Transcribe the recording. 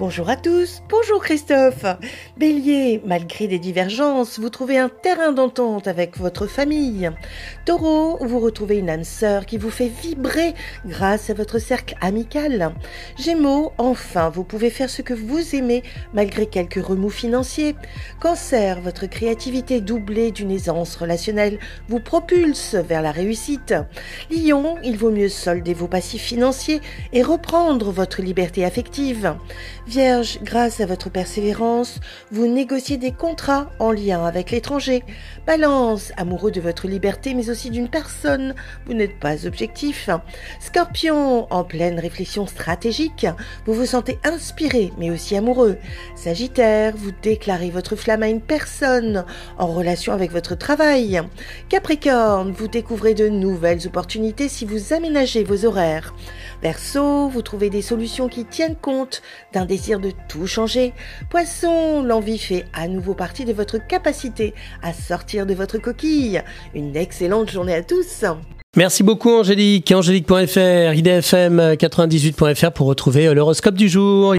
Bonjour à tous, bonjour Christophe. Bélier, malgré des divergences, vous trouvez un terrain d'entente avec votre famille. Taureau, vous retrouvez une âme sœur qui vous fait vibrer grâce à votre cercle amical. Gémeaux, enfin, vous pouvez faire ce que vous aimez malgré quelques remous financiers. Cancer, votre créativité doublée d'une aisance relationnelle vous propulse vers la réussite. Lion, il vaut mieux solder vos passifs financiers et reprendre votre liberté affective. Vierge, grâce à votre persévérance, vous négociez des contrats en lien avec l'étranger. Balance, amoureux de votre liberté mais aussi d'une personne, vous n'êtes pas objectif. Scorpion, en pleine réflexion stratégique, vous vous sentez inspiré mais aussi amoureux. Sagittaire, vous déclarez votre flamme à une personne en relation avec votre travail. Capricorne, vous découvrez de nouvelles opportunités si vous aménagez vos horaires. Verseau, vous trouvez des solutions qui tiennent compte d'un désir de tout changer. Poisson, l'envie fait à nouveau partie de votre capacité à sortir de votre coquille. Une excellente journée à tous. Merci beaucoup Angélique. Angélique.fr, idfm98.fr pour retrouver l'horoscope du jour.